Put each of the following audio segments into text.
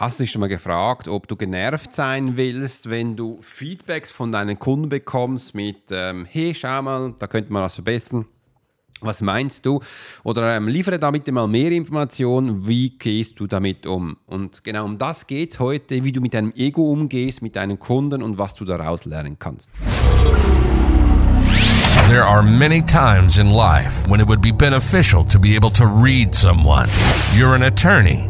Hast du dich schon mal gefragt, ob du genervt sein willst, wenn du Feedbacks von deinen Kunden bekommst mit, ähm, hey, schau mal, da könnte man was verbessern? Was meinst du? Oder ähm, liefere damit mal mehr Informationen. Wie gehst du damit um? Und genau um das geht es heute, wie du mit deinem Ego umgehst, mit deinen Kunden und was du daraus lernen kannst. There are many times in life when it would be beneficial to be able to read someone. You're an attorney.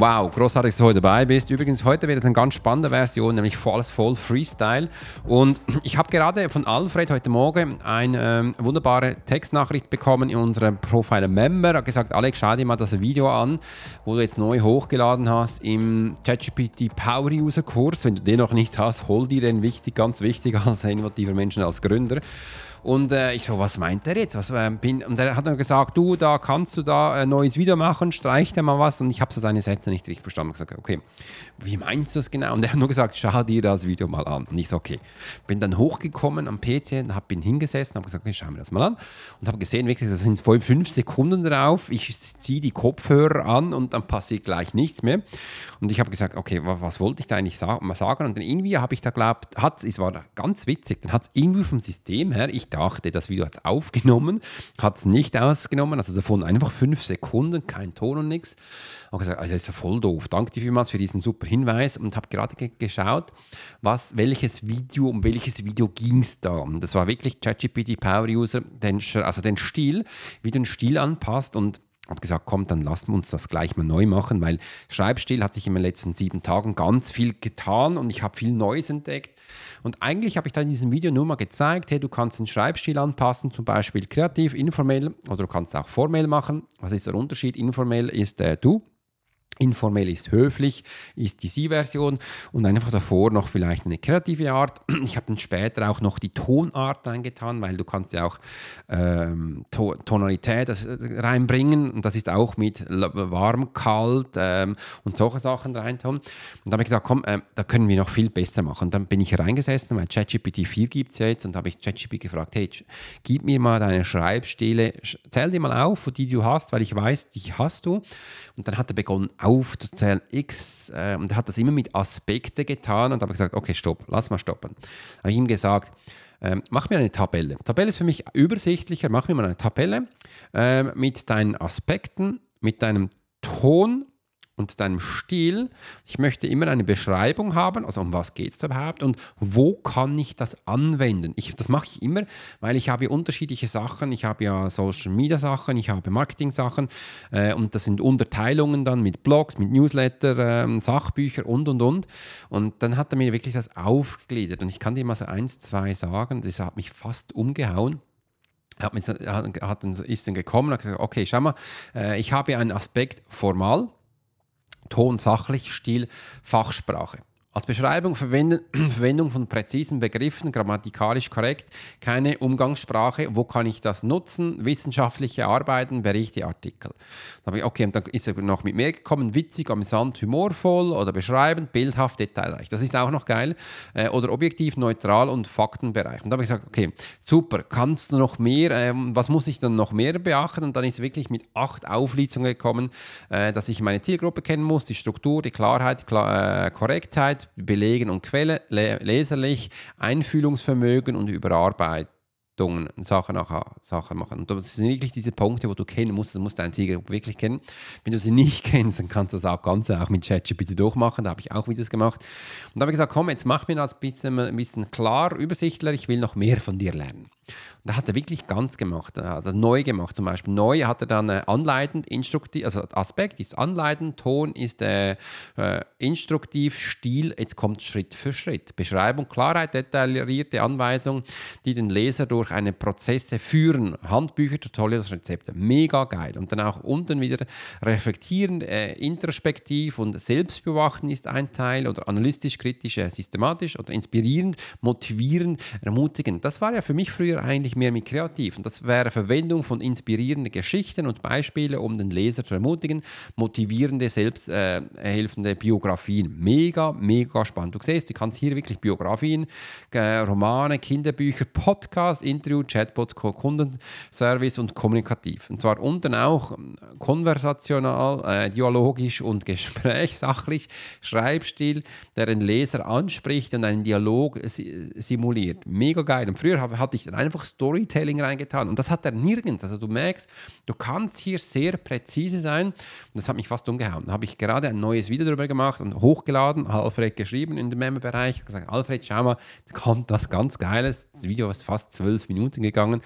Wow, großartig, dass du heute dabei bist. Übrigens, heute wird es eine ganz spannende Version, nämlich alles voll Freestyle. Und ich habe gerade von Alfred heute Morgen eine ähm, wunderbare Textnachricht bekommen in unserem Profiler Member. Er hat gesagt, Alex, schau dir mal das Video an, wo du jetzt neu hochgeladen hast im ChatGPT Power User Kurs. Wenn du den noch nicht hast, hol dir den wichtig, ganz wichtig als innovativer Menschen, als Gründer. Und äh, ich so, was meint er jetzt? Was, äh, bin, und er hat dann gesagt, du, da kannst du da ein neues Video machen, streich dir mal was. Und ich habe so seine Sätze nicht richtig verstanden. Ich gesagt, okay, wie meinst du das genau? Und er hat nur gesagt, schau dir das Video mal an. Und ich so, okay. Bin dann hochgekommen am PC und hab, bin hingesessen, habe gesagt, okay, schau mir das mal an. Und habe gesehen, wirklich, das sind voll fünf Sekunden drauf. Ich ziehe die Kopfhörer an und dann passiert gleich nichts mehr. Und ich habe gesagt, okay, was, was wollte ich da eigentlich sa mal sagen? Und dann irgendwie habe ich da glaubt, hat, es war ganz witzig, dann hat es irgendwie vom System her, ich dachte, das Video hat es aufgenommen, hat es nicht ausgenommen, also davon einfach fünf Sekunden, kein Ton und nichts. Und gesagt, also das ist ja voll doof. Danke dir vielmals für diesen super Hinweis und habe gerade ge geschaut, was, welches Video, um welches Video ging es da. Und das war wirklich ChatGPT Power User, den, also den Stil, wie du den Stil anpasst und habe gesagt, komm, dann lassen wir uns das gleich mal neu machen, weil Schreibstil hat sich in den letzten sieben Tagen ganz viel getan und ich habe viel Neues entdeckt. Und eigentlich habe ich da in diesem Video nur mal gezeigt, hey, du kannst den Schreibstil anpassen, zum Beispiel kreativ, informell oder du kannst auch formell machen. Was ist der Unterschied? Informell ist äh, du Informell ist höflich, ist die Sie-Version und einfach davor noch vielleicht eine kreative Art. Ich habe dann später auch noch die Tonart reingetan, weil du kannst ja auch ähm, to Tonalität äh, reinbringen und das ist auch mit warm, kalt ähm, und solche Sachen reintun. Und da habe ich gesagt, komm, äh, da können wir noch viel besser machen. Und dann bin ich reingesessen, weil ChatGPT 4 gibt es jetzt und habe ich ChatGPT gefragt, hey, gib mir mal deine Schreibstile, zähl dir mal auf, die du hast, weil ich weiß, die hast du. Und dann hat er begonnen aufzuzählen, X, äh, und er hat das immer mit Aspekte getan und habe gesagt, okay, stopp, lass mal stoppen. Habe ich ihm gesagt, ähm, mach mir eine Tabelle. Tabelle ist für mich übersichtlicher, mach mir mal eine Tabelle äh, mit deinen Aspekten, mit deinem Ton und deinem Stil. Ich möchte immer eine Beschreibung haben, also um was geht es überhaupt und wo kann ich das anwenden. Ich, das mache ich immer, weil ich habe unterschiedliche Sachen. Ich habe ja Social Media Sachen, ich habe Marketing Sachen äh, und das sind Unterteilungen dann mit Blogs, mit Newsletter, äh, Sachbücher und und und. Und dann hat er mir wirklich das aufgegliedert und ich kann dir mal so eins, zwei sagen, das hat mich fast umgehauen hat, hat, ist dann gekommen und hat gesagt, okay, schau mal, äh, ich habe einen Aspekt formal, Ton sachlich, Stil Fachsprache. Als Beschreibung Verwendung von präzisen Begriffen, grammatikalisch korrekt, keine Umgangssprache. Wo kann ich das nutzen? Wissenschaftliche Arbeiten, Berichte, Artikel. Okay, und dann ist er noch mit mehr gekommen. Witzig, amüsant, humorvoll oder beschreibend, bildhaft, detailreich. Das ist auch noch geil. Äh, oder objektiv, neutral und Faktenbereich. Und da habe ich gesagt, okay, super, kannst du noch mehr? Ähm, was muss ich dann noch mehr beachten? Und dann ist wirklich mit acht Auflistungen gekommen, äh, dass ich meine Zielgruppe kennen muss, die Struktur, die Klarheit, Klar, äh, Korrektheit Belegen und Quelle, leserlich, Einfühlungsvermögen und Überarbeitung. Sachen, nachher, Sachen machen. Und das sind wirklich diese Punkte, wo du kennen musst, du musst deinen Tiger wirklich kennen. Wenn du sie nicht kennst, dann kannst du das auch ganz auch mit ChatGPT durchmachen. Da habe ich auch Videos gemacht. Und da habe ich gesagt, komm, jetzt mach mir das ein bisschen, ein bisschen klar, übersichtlicher, ich will noch mehr von dir lernen. Da hat er wirklich ganz gemacht, hat er neu gemacht zum Beispiel. Neu hat er dann äh, anleitend, instruktiv, also Aspekt ist anleitend, Ton ist äh, äh, instruktiv, Stil, jetzt kommt Schritt für Schritt. Beschreibung, Klarheit, detaillierte Anweisungen, die den Leser durch eine Prozesse führen. Handbücher, Tutorials, Rezepte, mega geil. Und dann auch unten wieder reflektieren, äh, introspektiv und selbstbeobachten ist ein Teil oder analytisch, kritisch, äh, systematisch oder inspirierend, motivierend, ermutigend. Das war ja für mich früher eigentlich mehr mit kreativ. Und das wäre Verwendung von inspirierenden Geschichten und Beispiele, um den Leser zu ermutigen, motivierende, selbsthelfende äh, Biografien. Mega, mega spannend. Du siehst, du kannst hier wirklich Biografien, äh, Romane, Kinderbücher, Podcast, Interview, Chatbots, Kundenservice und kommunikativ. Und zwar unten auch ähm, konversational, äh, dialogisch und gesprächsachlich, Schreibstil, der den Leser anspricht und einen Dialog simuliert. Mega geil. Und früher hatte ich einfach Storytelling reingetan und das hat er nirgends. Also du merkst, du kannst hier sehr präzise sein. Und das hat mich fast umgehauen. Da habe ich gerade ein neues Video darüber gemacht und hochgeladen, Alfred geschrieben in dem Memo-Bereich. gesagt, Alfred, schau mal, da kommt das ganz Geiles. Das Video ist fast zwölf Minuten gegangen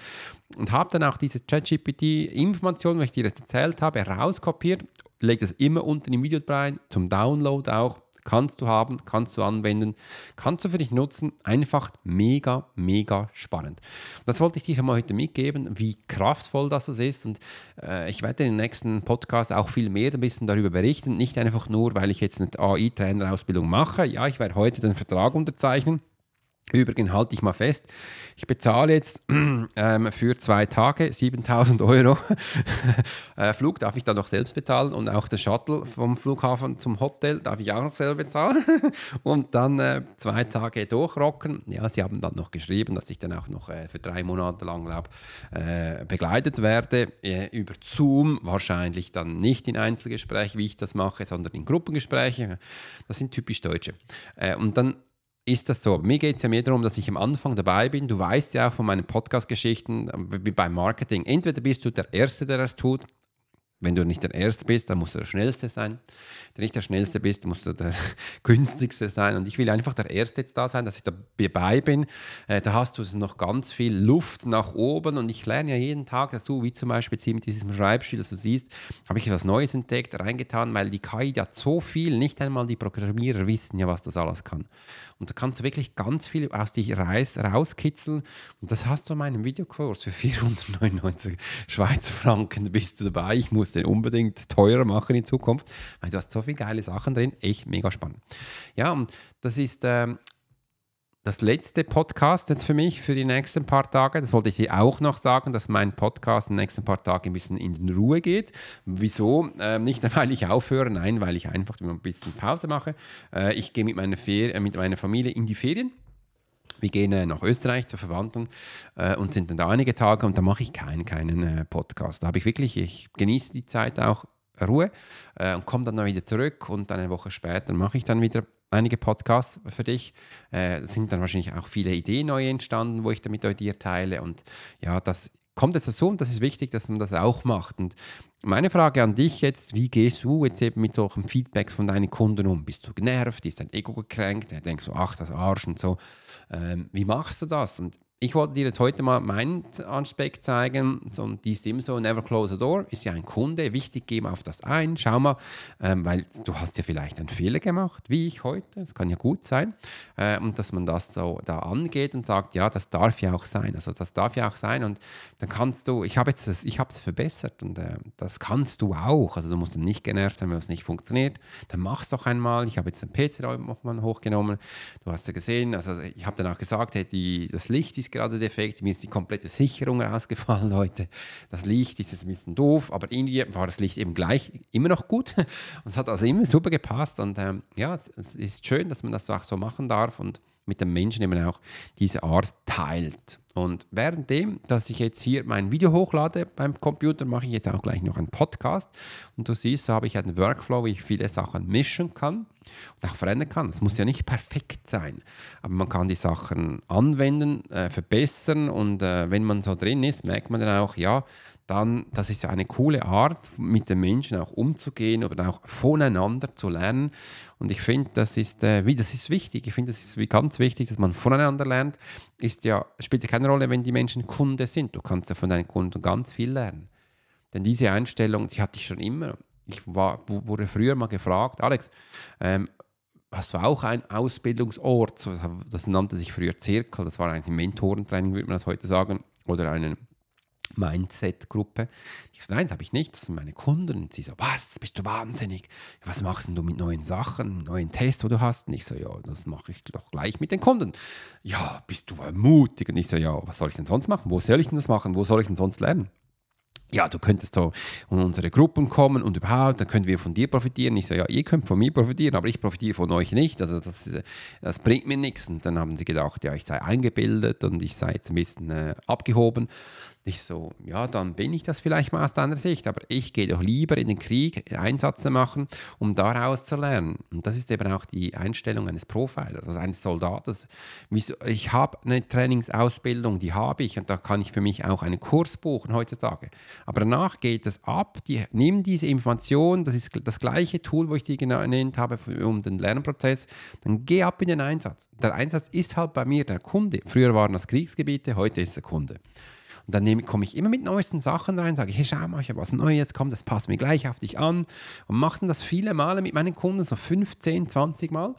und habe dann auch diese ChatGPT-Informationen, was ich dir jetzt erzählt habe, rauskopiert, lege das immer unten im Video rein, zum Download auch Kannst du haben, kannst du anwenden, kannst du für dich nutzen. Einfach mega, mega spannend. Und das wollte ich dir mal heute mitgeben, wie kraftvoll das ist. Und äh, ich werde in den nächsten Podcast auch viel mehr ein bisschen darüber berichten. Nicht einfach nur, weil ich jetzt eine AI-Trainerausbildung mache. Ja, ich werde heute den Vertrag unterzeichnen. Übrigens halte ich mal fest, ich bezahle jetzt ähm, für zwei Tage 7000 Euro. äh, Flug darf ich dann noch selbst bezahlen und auch der Shuttle vom Flughafen zum Hotel darf ich auch noch selber bezahlen. und dann äh, zwei Tage durchrocken. Ja, sie haben dann noch geschrieben, dass ich dann auch noch äh, für drei Monate lang, glaube äh, begleitet werde. Äh, über Zoom, wahrscheinlich dann nicht in Einzelgesprächen, wie ich das mache, sondern in Gruppengesprächen. Das sind typisch Deutsche. Äh, und dann ist das so. Mir geht es ja mehr darum, dass ich am Anfang dabei bin. Du weißt ja auch von meinen Podcast-Geschichten, wie beim Marketing. Entweder bist du der Erste, der es tut, wenn du nicht der Erste bist, dann musst du der Schnellste sein. Wenn du nicht der Schnellste bist, musst du der Günstigste sein. Und ich will einfach der Erste jetzt da sein, dass ich dabei bin. Äh, da hast du noch ganz viel Luft nach oben. Und ich lerne ja jeden Tag dazu, wie zum Beispiel jetzt mit diesem Schreibstil, das du siehst, habe ich etwas Neues entdeckt, reingetan, weil die KI hat so viel, nicht einmal die Programmierer wissen ja, was das alles kann. Und da kannst du wirklich ganz viel aus dir rauskitzeln. Und das hast du in meinem Videokurs für 499 Schweizer Franken bist du dabei. Ich muss den unbedingt teurer machen in Zukunft, weil du hast so viele geile Sachen drin. Echt mega spannend. Ja, und das ist ähm, das letzte Podcast jetzt für mich für die nächsten paar Tage. Das wollte ich dir auch noch sagen, dass mein Podcast in den nächsten paar Tagen ein bisschen in Ruhe geht. Wieso? Ähm, nicht, weil ich aufhöre, nein, weil ich einfach ein bisschen Pause mache. Äh, ich gehe mit meiner, äh, mit meiner Familie in die Ferien. Wir gehen äh, nach Österreich zu Verwandten äh, und sind dann da einige Tage und da mache ich keinen, keinen äh, Podcast. Da habe ich wirklich, ich genieße die Zeit auch Ruhe äh, und komme dann wieder zurück und dann eine Woche später mache ich dann wieder einige Podcasts für dich. Äh, es sind dann wahrscheinlich auch viele Ideen neu entstanden, wo ich damit mit dir teile. Und ja, das kommt jetzt so und das ist wichtig, dass man das auch macht. Und meine Frage an dich jetzt, wie gehst du jetzt eben mit solchen Feedbacks von deinen Kunden um? Bist du genervt? Ist dein Ego gekränkt? Er denkt so, ach, das Arsch und so. Ähm, wie machst du das? Und ich wollte dir jetzt heute mal meinen Aspekt zeigen. Und die ist immer so, never close a door, ist ja ein Kunde. Wichtig, mal auf das ein. Schau mal, ähm, weil du hast ja vielleicht einen Fehler gemacht, wie ich heute. Das kann ja gut sein. Äh, und dass man das so da angeht und sagt, ja, das darf ja auch sein. Also das darf ja auch sein. Und dann kannst du, ich habe jetzt das, ich habe es verbessert und äh, das kannst du auch. Also du musst nicht genervt sein, wenn es nicht funktioniert. Dann mach es doch einmal. Ich habe jetzt den PC nochmal hochgenommen. Du hast ja gesehen, also ich habe dann auch gesagt, hey, die, das Licht ist ist gerade defekt, mir ist die komplette Sicherung rausgefallen heute. Das Licht ist jetzt ein bisschen doof, aber irgendwie war das Licht eben gleich immer noch gut. Und es hat also immer super gepasst. Und ähm, ja, es, es, ist schön, dass man das auch so machen darf und mit den Menschen eben auch diese Art teilt. Und währenddem, dass ich jetzt hier mein Video hochlade beim Computer, mache ich jetzt auch gleich noch einen Podcast. Und du siehst, so habe ich einen Workflow, wie ich viele Sachen mischen kann und auch verändern kann. Es muss ja nicht perfekt sein, aber man kann die Sachen anwenden, äh, verbessern und äh, wenn man so drin ist, merkt man dann auch, ja, dann, das ist ja eine coole Art, mit den Menschen auch umzugehen oder auch voneinander zu lernen. Und ich finde, das ist, äh, wie, das ist wichtig. Ich finde, das ist wie ganz wichtig, dass man voneinander lernt. Ist ja, spielt ja keine Rolle, wenn die Menschen Kunde sind. Du kannst ja von deinen Kunden ganz viel lernen. Denn diese Einstellung, die hatte ich schon immer. Ich war, wurde früher mal gefragt, Alex, ähm, hast du auch einen Ausbildungsort? Das nannte sich früher Zirkel, das war eigentlich ein Mentorentraining, würde man das heute sagen, oder eine Mindset-Gruppe. Ich so, nein, das habe ich nicht, das sind meine Kunden. Und sie so, was, bist du wahnsinnig? Was machst du mit neuen Sachen, neuen Tests, wo du hast? Und ich so, ja, das mache ich doch gleich mit den Kunden. Ja, bist du mutig? Und ich so, ja, was soll ich denn sonst machen? Wo soll ich denn das machen? Wo soll ich denn sonst lernen? ja, du könntest so in unsere Gruppen kommen und überhaupt, dann können wir von dir profitieren. Ich so, ja, ihr könnt von mir profitieren, aber ich profitiere von euch nicht. Also das, das bringt mir nichts. Und dann haben sie gedacht, ja, ich sei eingebildet und ich sei jetzt ein bisschen äh, abgehoben. Ich so, ja, dann bin ich das vielleicht mal aus deiner Sicht, aber ich gehe doch lieber in den Krieg Einsatz machen, um daraus zu lernen. Und das ist eben auch die Einstellung eines Profilers, also eines Soldates. Ich habe eine Trainingsausbildung, die habe ich und da kann ich für mich auch einen Kurs buchen heutzutage. Aber danach geht es ab, die, nimm diese Information, das ist das gleiche Tool, wo ich die genannt habe, um den Lernprozess, dann geh ab in den Einsatz. Der Einsatz ist halt bei mir der Kunde. Früher waren das Kriegsgebiete, heute ist der Kunde. Und dann komme ich immer mit neuesten Sachen rein, sage ich, hey, schau mal, ich habe was Neues, komm, das passt mir gleich auf dich an. Und mache das viele Male mit meinen Kunden, so 15, 20 Mal.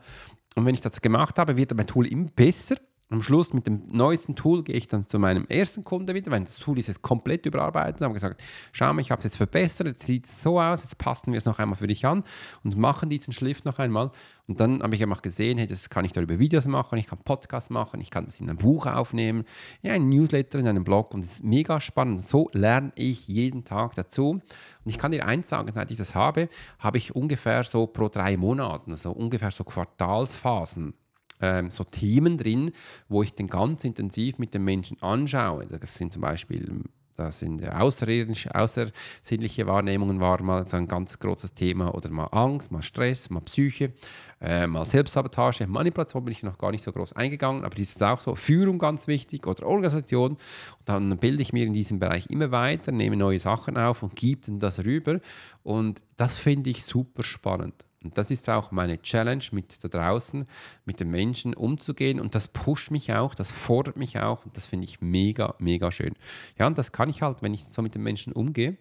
Und wenn ich das gemacht habe, wird mein Tool immer besser am Schluss mit dem neuesten Tool gehe ich dann zu meinem ersten Kunde wieder, weil das Tool ist jetzt komplett überarbeitet. habe gesagt, schau mal, ich habe es jetzt verbessert, jetzt sieht es so aus, jetzt passen wir es noch einmal für dich an und machen diesen Schliff noch einmal. Und dann habe ich einfach gesehen, hey, das kann ich darüber Videos machen, ich kann Podcasts machen, ich kann das in ein Buch aufnehmen, ja, ein Newsletter, in einem Blog und es ist mega spannend. So lerne ich jeden Tag dazu. Und ich kann dir eins sagen, seit ich das habe, habe ich ungefähr so pro drei Monaten, also ungefähr so Quartalsphasen ähm, so Themen drin, wo ich den ganz intensiv mit den Menschen anschaue. Das sind zum Beispiel das sind außerirdische, außersinnliche Wahrnehmungen war mal so ein ganz großes Thema oder mal Angst, mal Stress, mal Psyche, äh, mal Selbstsabotage, Manipulation bin ich noch gar nicht so groß eingegangen, aber dies ist auch so, Führung ganz wichtig oder Organisation. Und dann bilde ich mir in diesem Bereich immer weiter, nehme neue Sachen auf und gebe dann das rüber und das finde ich super spannend. Und das ist auch meine Challenge mit da draußen, mit den Menschen umzugehen. Und das pusht mich auch, das fordert mich auch. Und das finde ich mega, mega schön. Ja, und das kann ich halt, wenn ich so mit den Menschen umgehe,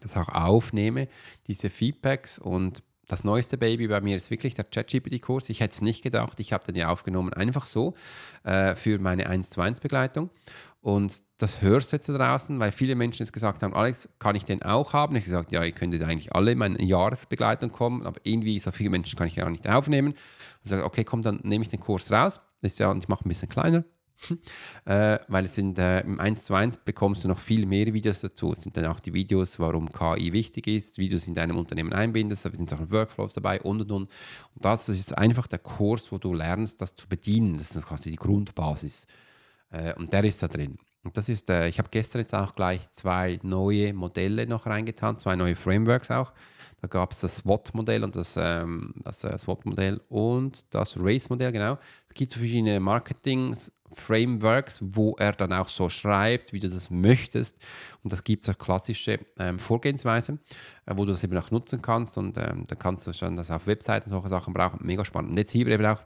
das auch aufnehme, diese Feedbacks und das neueste Baby bei mir ist wirklich der ChatGPT-Kurs. Ich hätte es nicht gedacht. Ich habe den ja aufgenommen, einfach so äh, für meine 1 zu 1 Begleitung. Und das hörst du jetzt da draußen, weil viele Menschen jetzt gesagt haben, Alex, kann ich den auch haben? Ich habe gesagt, ja, ihr könntet eigentlich alle in meine Jahresbegleitung kommen, aber irgendwie so viele Menschen kann ich ja auch nicht aufnehmen. Ich sage, okay, komm, dann nehme ich den Kurs raus. Ist ja, und ich mache ein bisschen kleiner. äh, weil es sind äh, im 1 zu 1 bekommst du noch viel mehr Videos dazu. Es sind dann auch die Videos, warum KI wichtig ist, Videos in deinem Unternehmen einbindest, da sind auch Workflows dabei und und und. Und das, ist einfach der Kurs, wo du lernst, das zu bedienen. Das ist quasi die Grundbasis. Äh, und der ist da drin. Und das ist, äh, ich habe gestern jetzt auch gleich zwei neue Modelle noch reingetan, zwei neue Frameworks auch. Da gab es das SWOT-Modell und das, ähm, das äh, SWOT-Modell und das Race-Modell, genau. Es gibt so verschiedene Marketing-Frameworks, wo er dann auch so schreibt, wie du das möchtest. Und das gibt es auch klassische ähm, Vorgehensweise, äh, wo du das eben auch nutzen kannst. Und ähm, da kannst du schon das auf Webseiten, solche Sachen brauchen. Mega spannend. Und jetzt hier eben auch,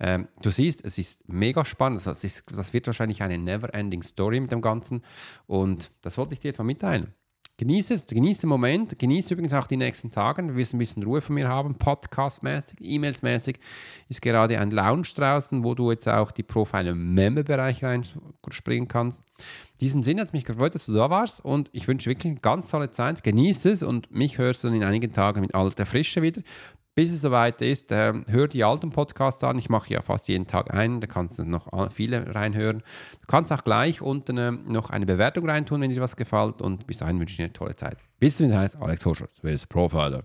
ähm, du siehst, es ist mega spannend. Also ist, das wird wahrscheinlich eine never-ending Story mit dem Ganzen. Und das wollte ich dir jetzt mal mitteilen. Genieß es, genieß den Moment, genieß übrigens auch die nächsten Tage. Du wirst ein bisschen Ruhe von mir haben, Podcast-mäßig, E-Mails-mäßig. Ist gerade ein Lounge draußen, wo du jetzt auch die Profile Member-Bereich reinspringen kannst. In diesem Sinne hat es mich gefreut, dass du da warst und ich wünsche wirklich eine ganz tolle Zeit. Genieß es und mich hörst du dann in einigen Tagen mit alter Frische wieder. Bis es soweit ist, äh, hör die alten Podcasts an. Ich mache ja fast jeden Tag einen, da kannst du noch viele reinhören. Du kannst auch gleich unten äh, noch eine Bewertung reintun, wenn dir was gefällt. Und bis dahin wünsche ich dir eine tolle Zeit. Bis dahin heißt Alex Hoscher, Swiss Profiler.